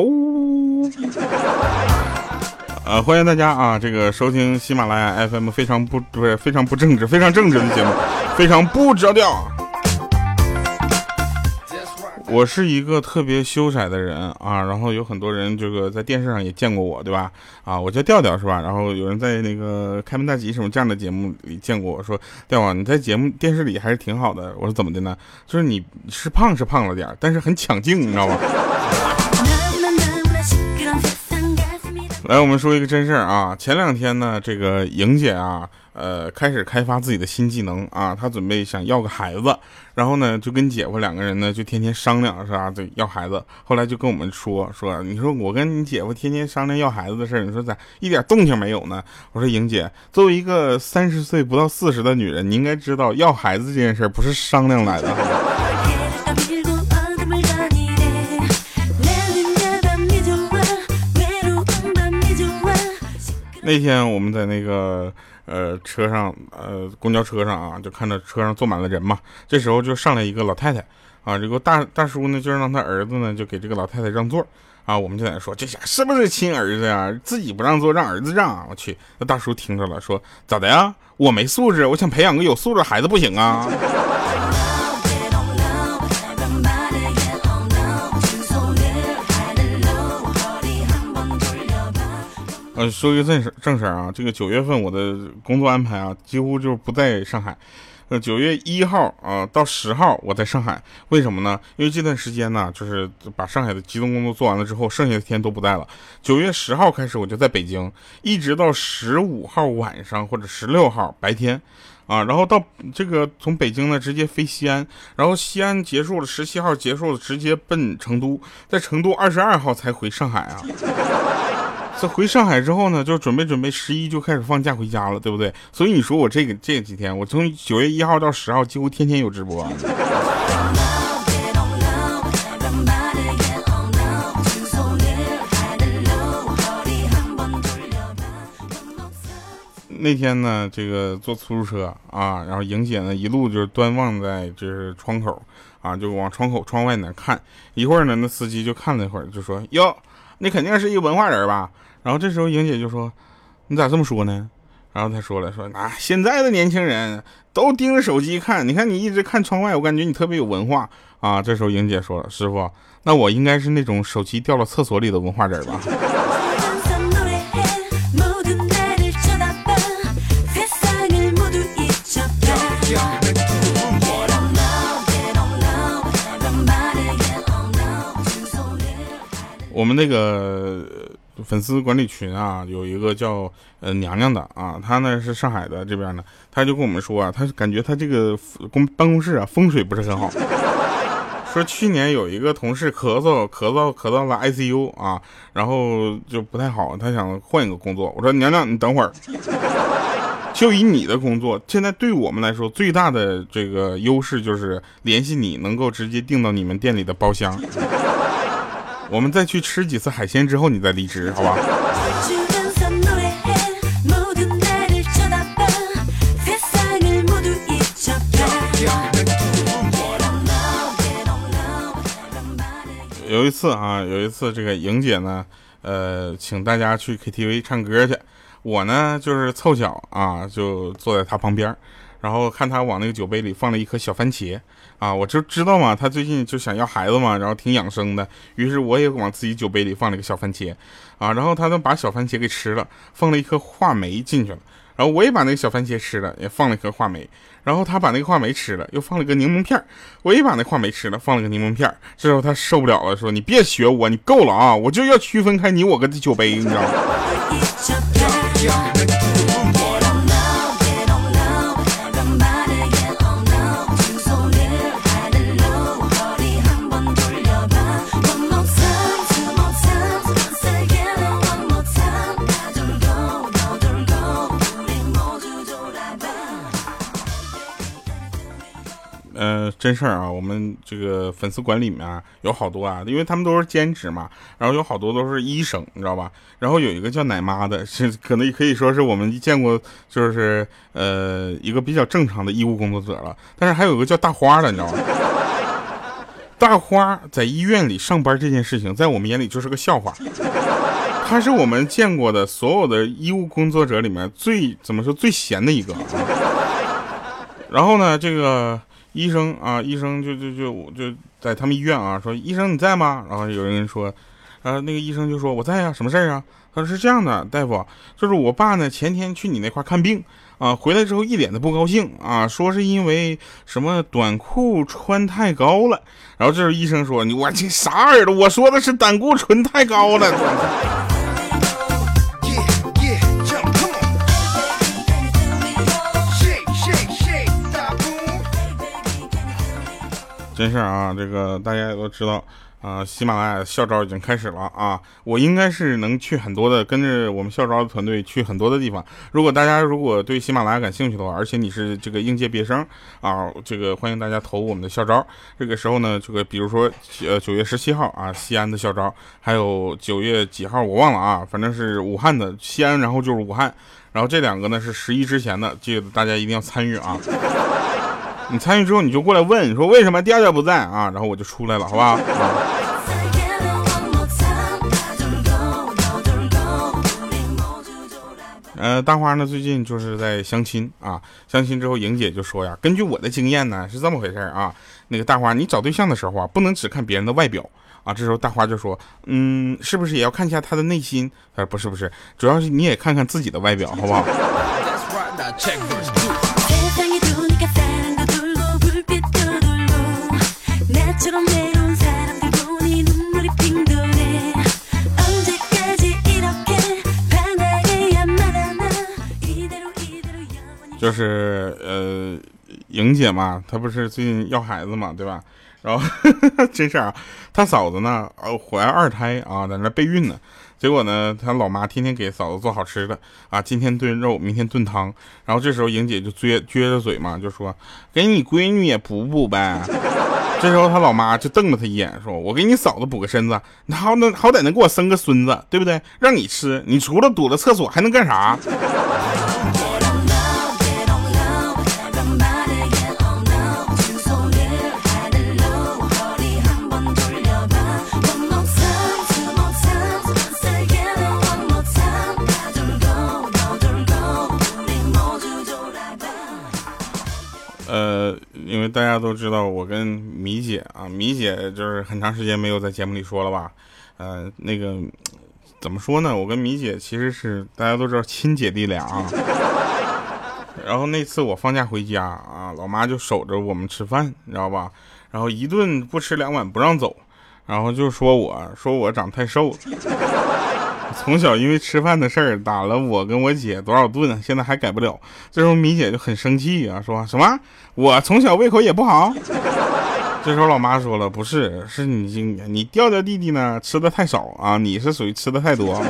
呜。呃，欢迎大家啊，这个收听喜马拉雅 FM 非常不不是非常不正直、非常正直的节目，非常不着调。我是一个特别羞涩的人啊，然后有很多人这个在电视上也见过我，对吧？啊，我叫调调是吧？然后有人在那个开门大吉什么这样的节目里见过我说，调啊，你在节目电视里还是挺好的。我说怎么的呢？就是你是胖是胖了点但是很抢镜，你知道吗？来，我们说一个真事儿啊，前两天呢，这个莹姐啊。呃，开始开发自己的新技能啊，她准备想要个孩子，然后呢，就跟姐夫两个人呢，就天天商量是吧？这要孩子，后来就跟我们说说，你说我跟你姐夫天天商量要孩子的事儿，你说咋一点动静没有呢？我说莹姐，作为一个三十岁不到四十的女人，你应该知道要孩子这件事儿不是商量来的。那天我们在那个。呃，车上，呃，公交车上啊，就看到车上坐满了人嘛。这时候就上来一个老太太，啊，这个大大叔呢，就让他儿子呢，就给这个老太太让座，啊，我们就在那说，这下是不是亲儿子呀？自己不让座，让儿子让啊，我去。那大叔听着了，说咋的呀？我没素质，我想培养个有素质的孩子不行啊？呃，说一个正事正事啊，这个九月份我的工作安排啊，几乎就不在上海。呃，九月一号啊到十号我在上海，为什么呢？因为这段时间呢，就是把上海的集中工作做完了之后，剩下的天都不在了。九月十号开始我就在北京，一直到十五号晚上或者十六号白天，啊，然后到这个从北京呢直接飞西安，然后西安结束了，十七号结束了，直接奔成都，在成都二十二号才回上海啊。这回上海之后呢，就准备准备十一就开始放假回家了，对不对？所以你说我这个这几天，我从九月一号到十号，几乎天天有直播。那天呢，这个坐出租车啊，然后莹姐呢一路就是端望在就是窗口啊，就往窗口窗外那看，一会儿呢，那司机就看了一会儿，就说哟。你肯定是一个文化人吧？然后这时候莹姐就说：“你咋这么说呢？”然后他说了：“说啊，现在的年轻人都盯着手机看，你看你一直看窗外，我感觉你特别有文化啊。”这时候莹姐说了：“师傅，那我应该是那种手机掉到厕所里的文化人吧？” 我们那个粉丝管理群啊，有一个叫呃娘娘的啊，她呢是上海的这边的，她就跟我们说啊，她感觉她这个公办公室啊风水不是很好，说去年有一个同事咳嗽咳嗽咳到了 ICU 啊，然后就不太好，她想换一个工作。我说娘娘你等会儿，就以你的工作，现在对我们来说最大的这个优势就是联系你能够直接订到你们店里的包厢。我们再去吃几次海鲜之后，你再离职，好吧？有一次啊，有一次这个莹姐呢，呃，请大家去 KTV 唱歌去，我呢就是凑巧啊，就坐在她旁边。然后看他往那个酒杯里放了一颗小番茄，啊，我就知道嘛，他最近就想要孩子嘛，然后挺养生的，于是我也往自己酒杯里放了一个小番茄，啊，然后他都把小番茄给吃了，放了一颗话梅进去了，然后我也把那个小番茄吃了，也放了一颗话梅，然后他把那个话梅吃了，又放了个柠檬片我也把那话梅吃了，放了个柠檬片这时候他受不了了，说你别学我，你够了啊，我就要区分开你我跟这酒杯，你知道吗？真事儿啊，我们这个粉丝馆里面有好多啊，因为他们都是兼职嘛，然后有好多都是医生，你知道吧？然后有一个叫奶妈的，是可能可以说是我们见过就是呃一个比较正常的医务工作者了。但是还有个叫大花的，你知道吗？大花在医院里上班这件事情，在我们眼里就是个笑话。他是我们见过的所有的医务工作者里面最怎么说最闲的一个。然后呢，这个医生啊，医生就就就就在他们医院啊，说医生你在吗？然后有人说，呃，那个医生就说我在呀，什么事儿啊？他说是这样的，大夫，就是我爸呢前天去你那块看病。啊，回来之后一脸的不高兴啊，说是因为什么短裤穿太高了。然后这时候医生说：“你我这啥耳朵？我说的是胆固醇太高了。” 真事啊，这个大家也都知道。啊，喜马拉雅校招已经开始了啊！我应该是能去很多的，跟着我们校招的团队去很多的地方。如果大家如果对喜马拉雅感兴趣的话，而且你是这个应届毕业生啊，这个欢迎大家投我们的校招。这个时候呢，这个比如说呃九月十七号啊，西安的校招，还有九月几号我忘了啊，反正是武汉的西安，然后就是武汉，然后这两个呢是十一之前的，记得大家一定要参与啊！你参与之后，你就过来问，你说为什么调调不在啊？然后我就出来了，好吧？呃，大花呢最近就是在相亲啊，相亲之后，莹姐就说呀，根据我的经验呢是这么回事啊，那个大花，你找对象的时候啊，不能只看别人的外表啊。这时候大花就说，嗯，是不是也要看一下他的内心？他说不是不是，主要是你也看看自己的外表，好不好？就是呃，莹姐嘛，她不是最近要孩子嘛，对吧？然后 这事儿啊，她嫂子呢，呃，怀二胎啊，在那备孕呢。结果呢，她老妈天天给嫂子做好吃的啊，今天炖肉，明天炖汤。然后这时候莹姐就撅撅着嘴嘛，就说：“给你闺女也补补呗。”这时候她老妈就瞪了她一眼，说：“我给你嫂子补个身子，你好能好歹能给我生个孙子，对不对？让你吃，你除了堵着厕所还能干啥？”呃，因为大家都知道我跟米姐啊，米姐就是很长时间没有在节目里说了吧？呃，那个怎么说呢？我跟米姐其实是大家都知道亲姐弟俩啊。然后那次我放假回家啊，老妈就守着我们吃饭，你知道吧？然后一顿不吃两碗不让走，然后就说我说我长太瘦了。从小因为吃饭的事儿打了我跟我姐多少顿，现在还改不了。这时候米姐就很生气啊，说什么我从小胃口也不好。这时候老妈说了，不是，是你你调调弟弟呢吃的太少啊，你是属于吃的太多。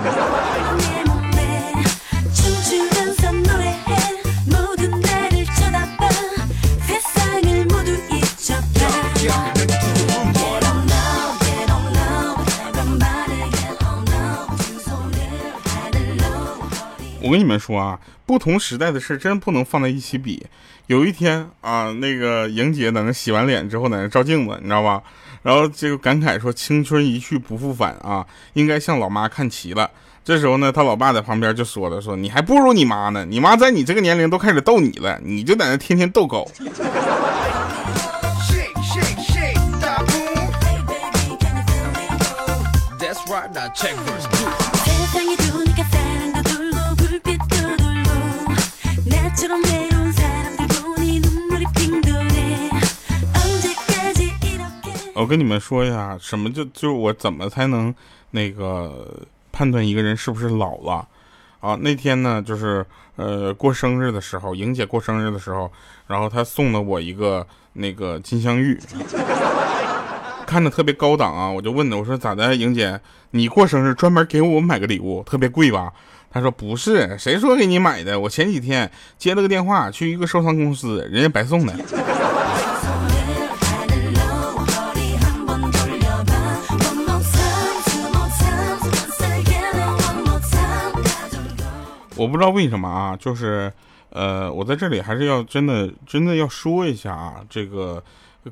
我跟你们说啊，不同时代的事真不能放在一起比。有一天啊，那个莹姐在那洗完脸之后，在那照镜子，你知道吧？然后就感慨说：“青春一去不复返啊，应该向老妈看齐了。”这时候呢，他老爸在旁边就说了：“说你还不如你妈呢，你妈在你这个年龄都开始逗你了，你就在那天天逗狗。”我跟你们说一下，什么就就我怎么才能那个判断一个人是不是老了啊？那天呢，就是呃过生日的时候，莹姐过生日的时候，然后她送了我一个那个金镶玉，看着特别高档啊。我就问她，我说咋的，莹姐，你过生日专门给我买个礼物，特别贵吧？他说不是，谁说给你买的？我前几天接了个电话，去一个收藏公司，人家白送的。我不知道为什么啊，就是，呃，我在这里还是要真的真的要说一下啊，这个，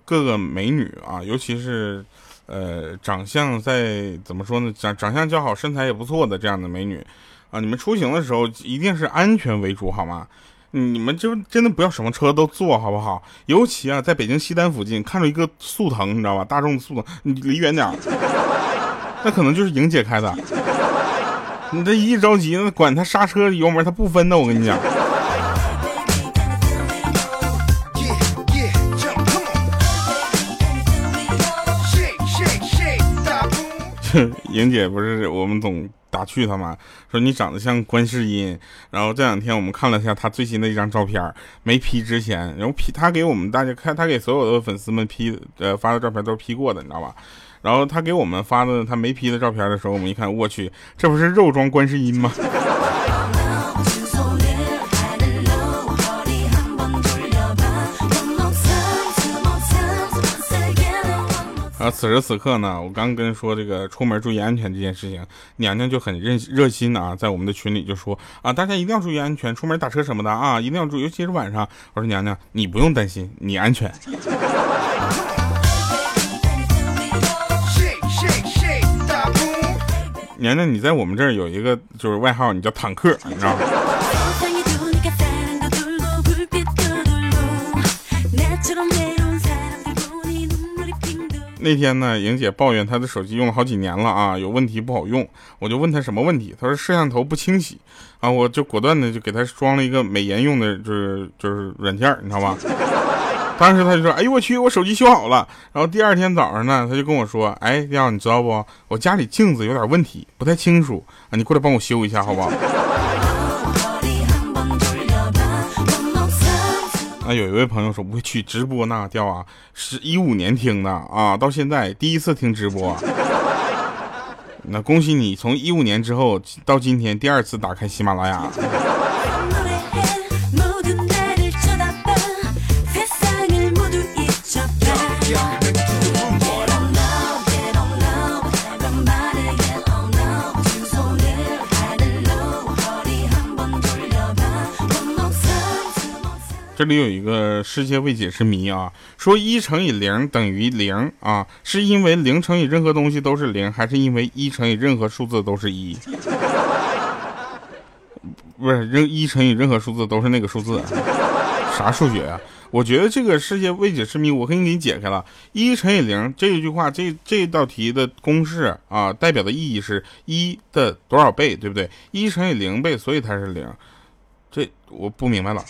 各个美女啊，尤其是呃长相在怎么说呢，长长相较好、身材也不错的这样的美女啊，你们出行的时候一定是安全为主，好吗？你们就真的不要什么车都坐，好不好？尤其啊，在北京西单附近看到一个速腾，你知道吧？大众的速腾，你离远点那可能就是莹姐开的。你这一着急，那管他刹车油门，他不分的。我跟你讲。莹姐 不是我们总打趣他妈？说你长得像观世音。然后这两天我们看了一下他最新的一张照片，没 P 之前，然后 P 他给我们大家看，他给所有的粉丝们 P 呃发的照片都是 P 过的，你知道吧？然后他给我们发的他没 P 的照片的时候，我们一看，我去，这不是肉装观世音吗？啊，此时此刻呢，我刚跟说这个出门注意安全这件事情，娘娘就很热热心啊，在我们的群里就说啊，大家一定要注意安全，出门打车什么的啊，一定要注意，尤其是晚上。我说娘娘，你不用担心，你安全。娘娘，你在我们这儿有一个就是外号，你叫坦克，你知道吗？那天呢，莹姐抱怨她的手机用了好几年了啊，有问题不好用。我就问她什么问题，她说摄像头不清晰啊，我就果断的就给她装了一个美颜用的，就是就是软件，你知道吧？当时她就说，哎呦我去，我手机修好了。然后第二天早上呢，她就跟我说，哎，亮，你知道不？我家里镜子有点问题，不太清楚啊，你过来帮我修一下，好不好？那，有一位朋友说，不会去直播那调啊，是一五年听的啊，到现在第一次听直播。那恭喜你，从一五年之后到今天第二次打开喜马拉雅。这里有一个世界未解之谜啊，说一乘以零等于零啊，是因为零乘以任何东西都是零，还是因为一乘以任何数字都是一？不是，任一乘以任何数字都是那个数字，啥数学啊？我觉得这个世界未解之谜，我可以给你解开了。一乘以零这一句话，这这道题的公式啊，代表的意义是一的多少倍，对不对？一乘以零倍，所以它是零。这我不明白了。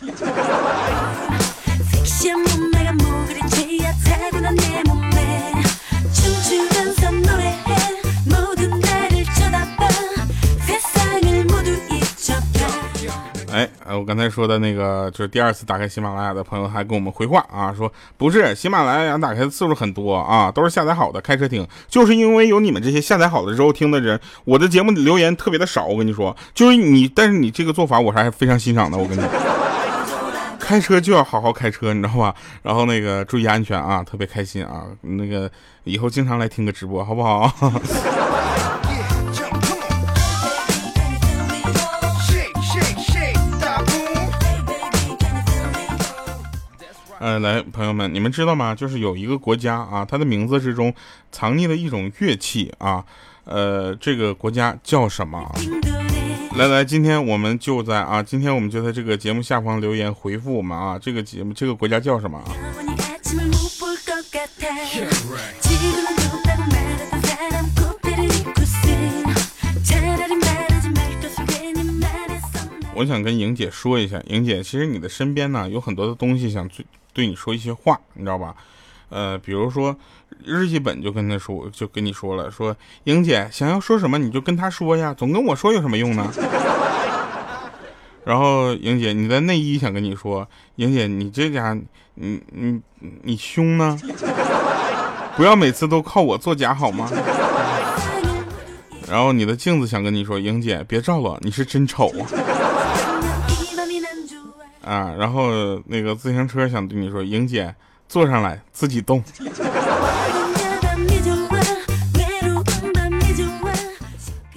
哎，我刚才说的那个，就是第二次打开喜马拉雅的朋友还跟我们回话啊，说不是喜马拉雅打开的次数很多啊，都是下载好的开车听，就是因为有你们这些下载好了之后听的人，我的节目留言特别的少。我跟你说，就是你，但是你这个做法我还是非常欣赏的。我跟你，开车就要好好开车，你知道吧？然后那个注意安全啊，特别开心啊，那个以后经常来听个直播，好不好？呃，来，朋友们，你们知道吗？就是有一个国家啊，它的名字之中藏匿了一种乐器啊，呃，这个国家叫什么？来来，今天我们就在啊，今天我们就在这个节目下方留言回复我们啊，这个节目这个国家叫什么？啊？我想跟莹姐说一下，莹姐，其实你的身边呢有很多的东西想对对你说一些话，你知道吧？呃，比如说日记本就跟他说，就跟你说了，说莹姐想要说什么你就跟他说呀，总跟我说有什么用呢？然后莹姐你的内衣想跟你说，莹姐你这家你你你胸呢？不要每次都靠我作假好吗？然后你的镜子想跟你说，莹姐别照了，你是真丑啊。啊，然后那个自行车想对你说，莹姐坐上来自己动。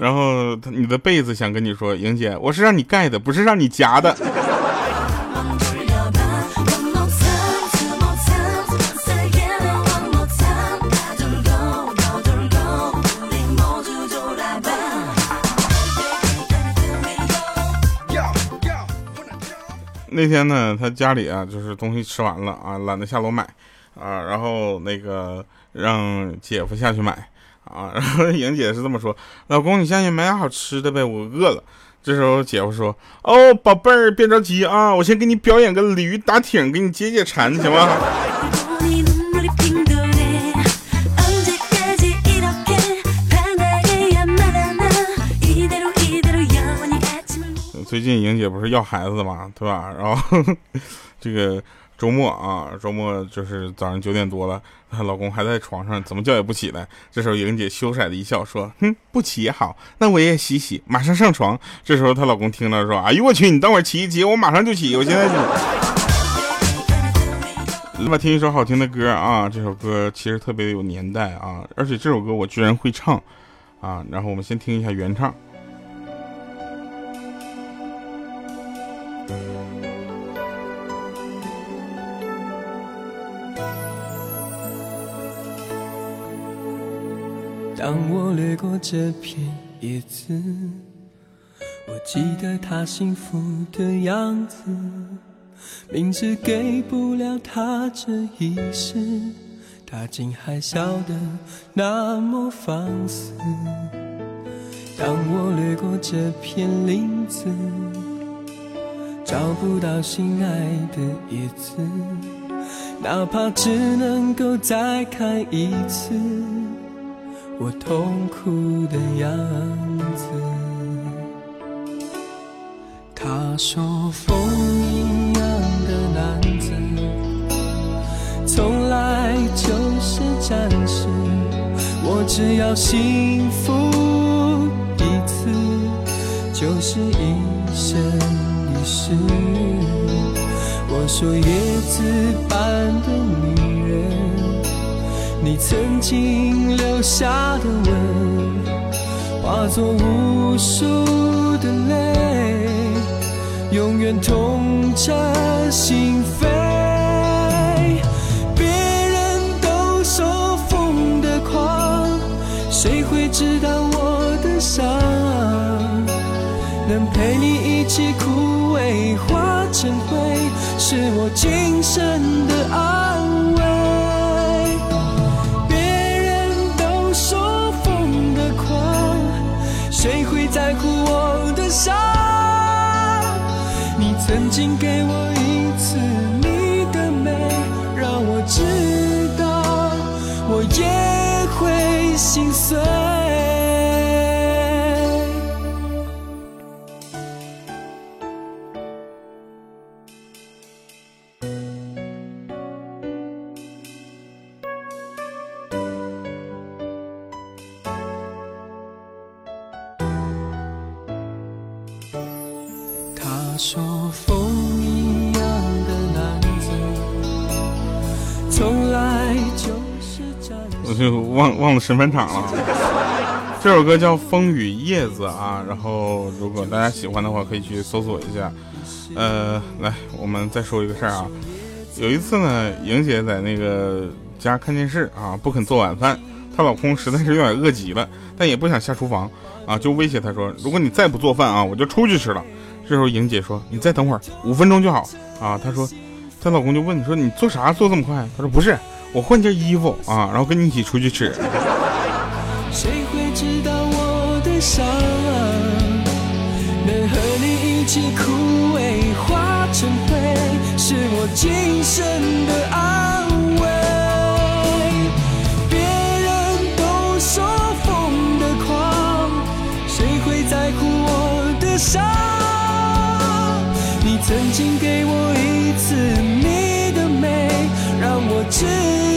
然后他你的被子想跟你说莹姐我是让你盖的不是让你夹的。那天呢他家里啊就是东西吃完了啊懒得下楼买啊然后那个让姐夫下去买。啊。然后莹姐是这么说：“老公，你下去买点好吃的呗，我饿了。”这时候姐夫说：“哦，宝贝儿，别着急啊，我先给你表演个鲤鱼打挺，给你解解馋，行吗？”最近莹姐不是要孩子嘛，对吧？然后 这个周末啊，周末就是早上九点多了，她 老公还在床上，怎么叫也不起来。这时候莹姐羞涩的一笑，说：“哼，不起也好，那我也洗洗，马上上床。”这时候她老公听了说：“哎呦我去，你等会儿起一起，我马上就起，我现在就。”来吧，听一首好听的歌啊！这首歌其实特别有年代啊，而且这首歌我居然会唱啊！然后我们先听一下原唱。当我掠过这片叶子，我记得他幸福的样子，明知给不了他这一世，他竟还笑得那么放肆。当我掠过这片林子，找不到心爱的叶子，哪怕只能够再看一次。我痛苦的样子。他说风一样的男子，从来就是战士。我只要幸福一次，就是一生一世。我说叶子般的你。你曾经留下的吻，化作无数的泪，永远痛彻心扉。别人都说疯的狂，谁会知道我的伤？能陪你一起枯萎化成灰，是我今生的安。说风一样的男子，从来就是我就忘忘了神返场了。这首歌叫《风雨叶子》啊，然后如果大家喜欢的话，可以去搜索一下。呃，来，我们再说一个事儿啊。有一次呢，莹姐在那个家看电视啊，不肯做晚饭，她老公实在是有点饿极了，但也不想下厨房啊，就威胁她说：“如果你再不做饭啊，我就出去吃了。”这时候莹姐说：“你再等会儿，五分钟就好啊。”她说：“她老公就问你说你做啥做这么快？”她说：“不是，我换件衣服啊，然后跟你一起出去吃。”谁会知道我的伤？能和你一起枯萎化成灰，是我今生的爱曾经给我一次你的美，让我知